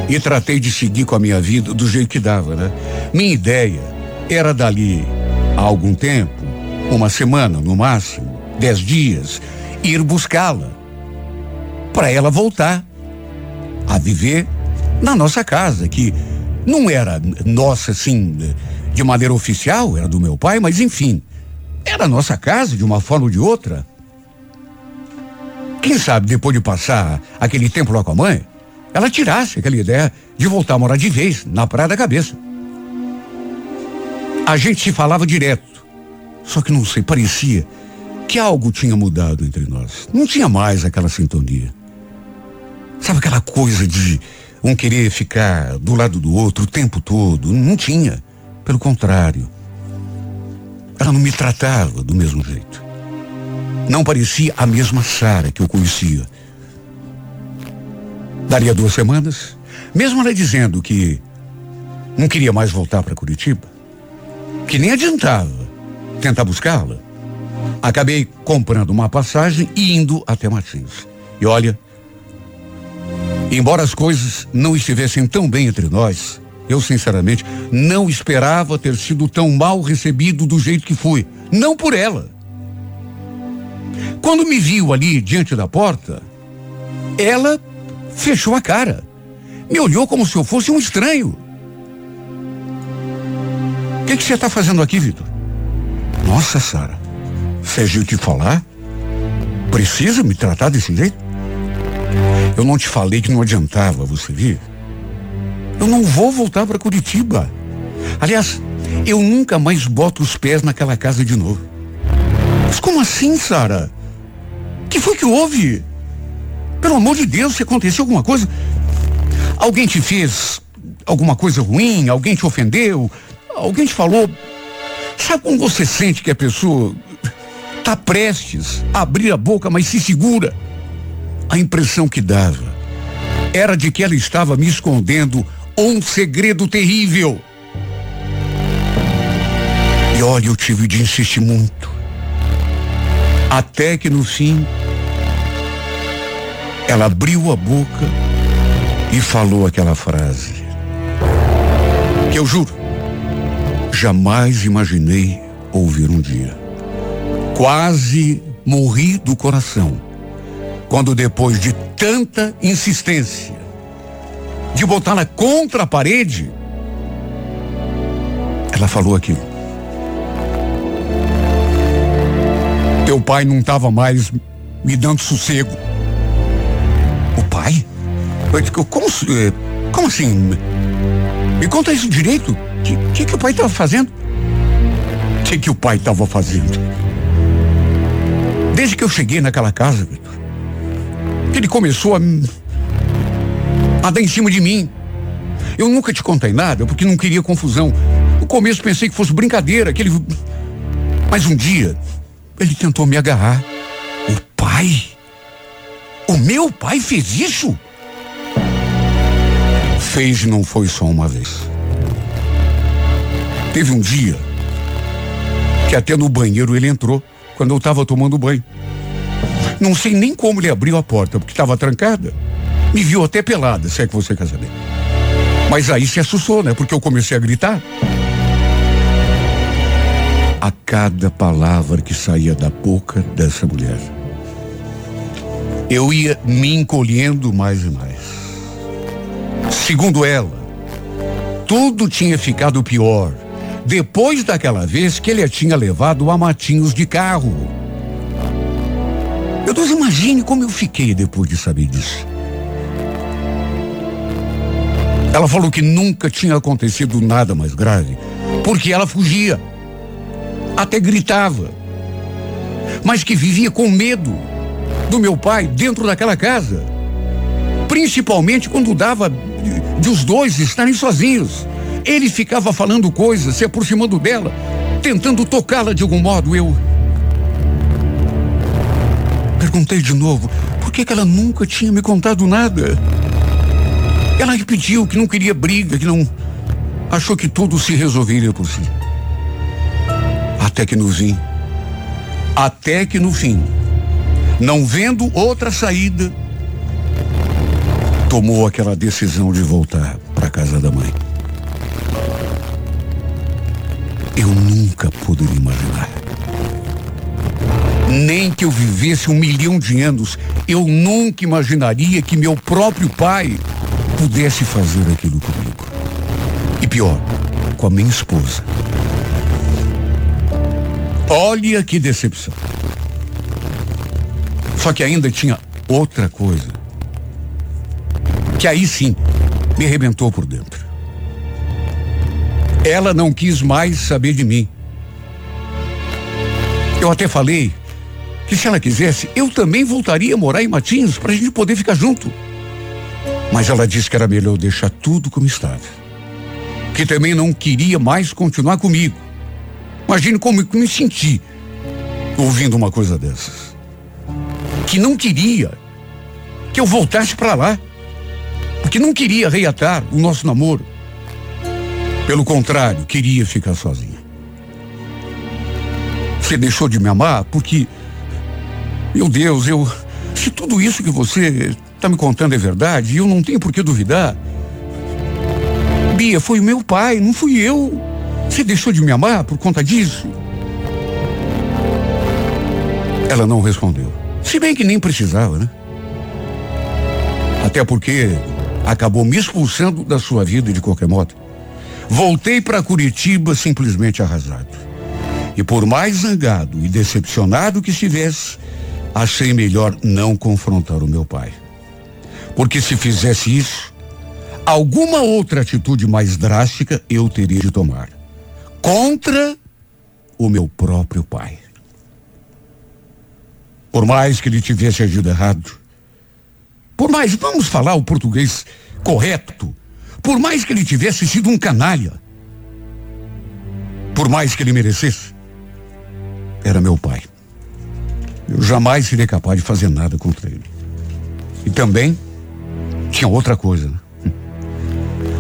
e tratei de seguir com a minha vida do jeito que dava, né? Minha ideia era dali a algum tempo, uma semana no máximo, dez dias, ir buscá-la, para ela voltar a viver na nossa casa, que não era nossa assim, de maneira oficial, era do meu pai, mas enfim, era nossa casa de uma forma ou de outra. Quem sabe depois de passar aquele tempo lá com a mãe, ela tirasse aquela ideia de voltar a morar de vez na Praia da Cabeça. A gente se falava direto, só que não sei, parecia que algo tinha mudado entre nós. Não tinha mais aquela sintonia. Sabe aquela coisa de um querer ficar do lado do outro o tempo todo? Não tinha. Pelo contrário. Ela não me tratava do mesmo jeito. Não parecia a mesma Sara que eu conhecia. Daria duas semanas, mesmo ela dizendo que não queria mais voltar para Curitiba, que nem adiantava tentar buscá-la. Acabei comprando uma passagem e indo até Martins. E olha, embora as coisas não estivessem tão bem entre nós, eu sinceramente não esperava ter sido tão mal recebido do jeito que fui. Não por ela. Quando me viu ali diante da porta, ela fechou a cara. Me olhou como se eu fosse um estranho. O que, que você está fazendo aqui, Vitor? Nossa, Sara. Fez te falar? Precisa me tratar desse jeito? Eu não te falei que não adiantava, você vir? Eu não vou voltar para Curitiba. Aliás, eu nunca mais boto os pés naquela casa de novo. Mas como assim, Sara? que foi que houve? Pelo amor de Deus, se aconteceu alguma coisa. Alguém te fez alguma coisa ruim? Alguém te ofendeu? Alguém te falou? Sabe como você sente que a pessoa está prestes a abrir a boca, mas se segura? A impressão que dava era de que ela estava me escondendo um segredo terrível. E olha, eu tive de insistir muito. Até que no fim, ela abriu a boca e falou aquela frase. Que eu juro, jamais imaginei ouvir um dia. Quase morri do coração quando depois de tanta insistência de botá-la contra a parede, ela falou aquilo. Teu pai não estava mais me dando sossego. O pai? Como, eh, como assim? Me conta isso direito. O que, que, que o pai estava fazendo? O que, que o pai estava fazendo? Desde que eu cheguei naquela casa, Vitor, ele começou a, a dar em cima de mim. Eu nunca te contei nada porque não queria confusão. No começo pensei que fosse brincadeira, que ele. Mas um dia, ele tentou me agarrar. O pai? O meu pai fez isso? Fez não foi só uma vez. Teve um dia que até no banheiro ele entrou quando eu estava tomando banho. Não sei nem como ele abriu a porta, porque estava trancada. Me viu até pelada, se é que você quer saber. Mas aí se assustou, né? Porque eu comecei a gritar. A cada palavra que saía da boca dessa mulher, eu ia me encolhendo mais e mais. Segundo ela, tudo tinha ficado pior depois daquela vez que ele a tinha levado a matinhos de carro. Meu Deus, imagine como eu fiquei depois de saber disso. Ela falou que nunca tinha acontecido nada mais grave, porque ela fugia, até gritava, mas que vivia com medo do meu pai dentro daquela casa, principalmente quando dava de os dois estarem sozinhos. Ele ficava falando coisas, se aproximando dela, tentando tocá-la de algum modo. Eu Perguntei de novo por que, que ela nunca tinha me contado nada. Ela repetiu que não queria briga, que não. Achou que tudo se resolveria por si. Até que no fim. Até que no fim. Não vendo outra saída, tomou aquela decisão de voltar para casa da mãe. Eu nunca poderia imaginar nem que eu vivesse um milhão de anos, eu nunca imaginaria que meu próprio pai pudesse fazer aquilo comigo. E pior, com a minha esposa. Olha que decepção. Só que ainda tinha outra coisa. Que aí sim me arrebentou por dentro. Ela não quis mais saber de mim. Eu até falei que se ela quisesse, eu também voltaria a morar em Matinhos para a gente poder ficar junto. Mas ela disse que era melhor deixar tudo como estava. Que também não queria mais continuar comigo. Imagine como me senti ouvindo uma coisa dessas. que não queria que eu voltasse para lá, porque não queria reatar o nosso namoro. Pelo contrário, queria ficar sozinha. Você deixou de me amar porque, meu Deus, eu. Se tudo isso que você está me contando é verdade, eu não tenho por que duvidar. Bia, foi o meu pai, não fui eu. Você deixou de me amar por conta disso? Ela não respondeu. Se bem que nem precisava, né? Até porque acabou me expulsando da sua vida de qualquer modo. Voltei para Curitiba simplesmente arrasado. E por mais zangado e decepcionado que estivesse, achei melhor não confrontar o meu pai. Porque se fizesse isso, alguma outra atitude mais drástica eu teria de tomar. Contra o meu próprio pai. Por mais que ele tivesse agido errado, por mais, vamos falar o português correto, por mais que ele tivesse sido um canalha, por mais que ele merecesse, era meu pai. Eu jamais seria capaz de fazer nada contra ele. E também tinha outra coisa. Né?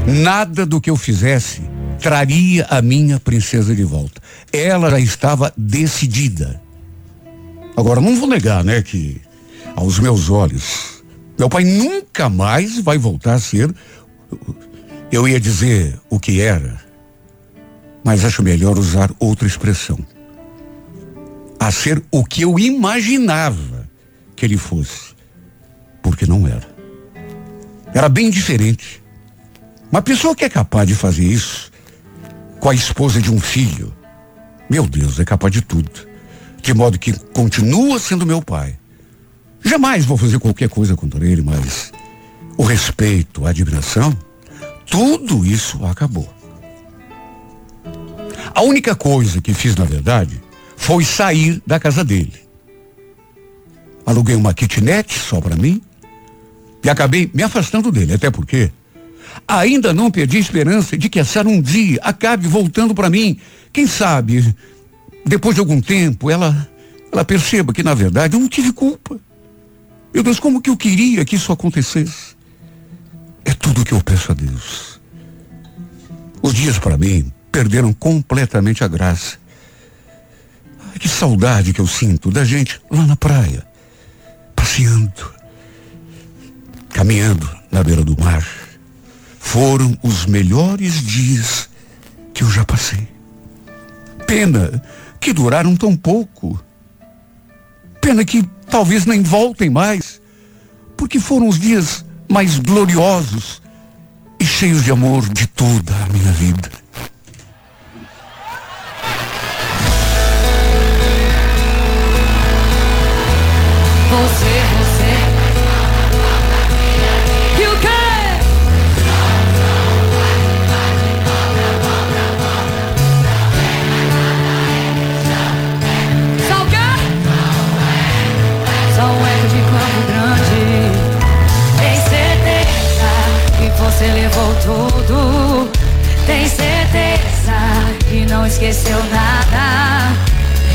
Nada do que eu fizesse traria a minha princesa de volta. Ela já estava decidida. Agora, não vou negar, né, que aos meus olhos, meu pai nunca mais vai voltar a ser eu ia dizer o que era, mas acho melhor usar outra expressão. A ser o que eu imaginava que ele fosse, porque não era. Era bem diferente. Uma pessoa que é capaz de fazer isso com a esposa de um filho, meu Deus, é capaz de tudo. De modo que continua sendo meu pai. Jamais vou fazer qualquer coisa contra ele, mas o respeito, a admiração, tudo isso acabou. A única coisa que fiz, na verdade, foi sair da casa dele. Aluguei uma kitnet só para mim e acabei me afastando dele, até porque ainda não perdi a esperança de que essa um dia acabe voltando para mim. Quem sabe, depois de algum tempo, ela, ela perceba que, na verdade, eu não tive culpa. Meu Deus, como que eu queria que isso acontecesse? É tudo o que eu peço a Deus. Os dias para mim perderam completamente a graça. Ai, que saudade que eu sinto da gente lá na praia, passeando, caminhando na beira do mar. Foram os melhores dias que eu já passei. Pena que duraram tão pouco. Pena que talvez nem voltem mais, porque foram os dias mais gloriosos e cheios de amor de toda a minha vida. Você. Você levou tudo. Tem certeza que não esqueceu nada.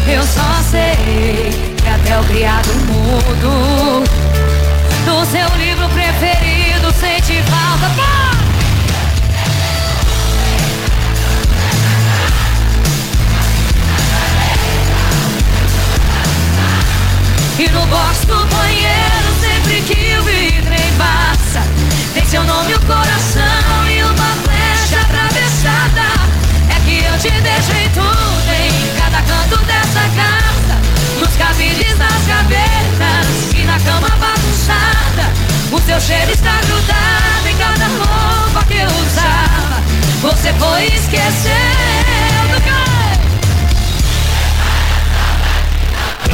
Eu só sei que até o criado mudo do seu livro preferido sente falta. Pá! E no box do banheiro, sempre que seu cheiro está grudado em cada roupa que eu usava. Você foi esquecendo que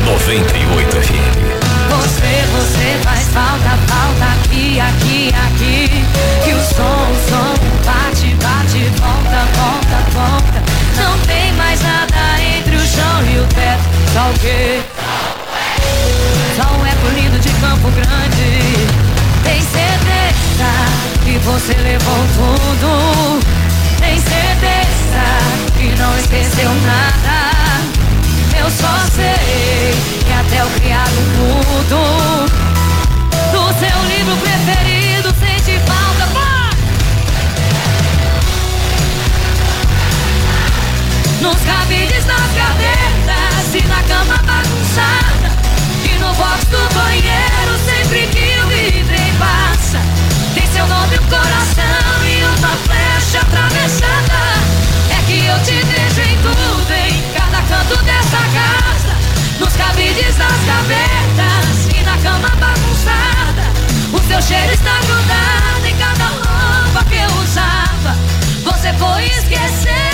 98 FM. Você, você faz falta, falta aqui, aqui, aqui. Que o som, o som bate, bate, volta, volta, volta. Não tem mais nada entre o chão e o teto. Só o quê? Só um eco lindo de Campo Grande. Tem certeza que você levou tudo. Tem certeza que não esqueceu nada. Eu só sei que até o criado mudo do seu livro preferido sente falta. Pá! Nos cabides, nas gavetas e na cama bagunçada. E no box do banheiro sempre que seu nome, o coração e uma flecha atravessada. É que eu te deixo em tudo, em cada canto dessa casa, nos cabides das gavetas e na cama bagunçada. O seu cheiro está grudado em cada roupa que eu usava. Você foi esquecer.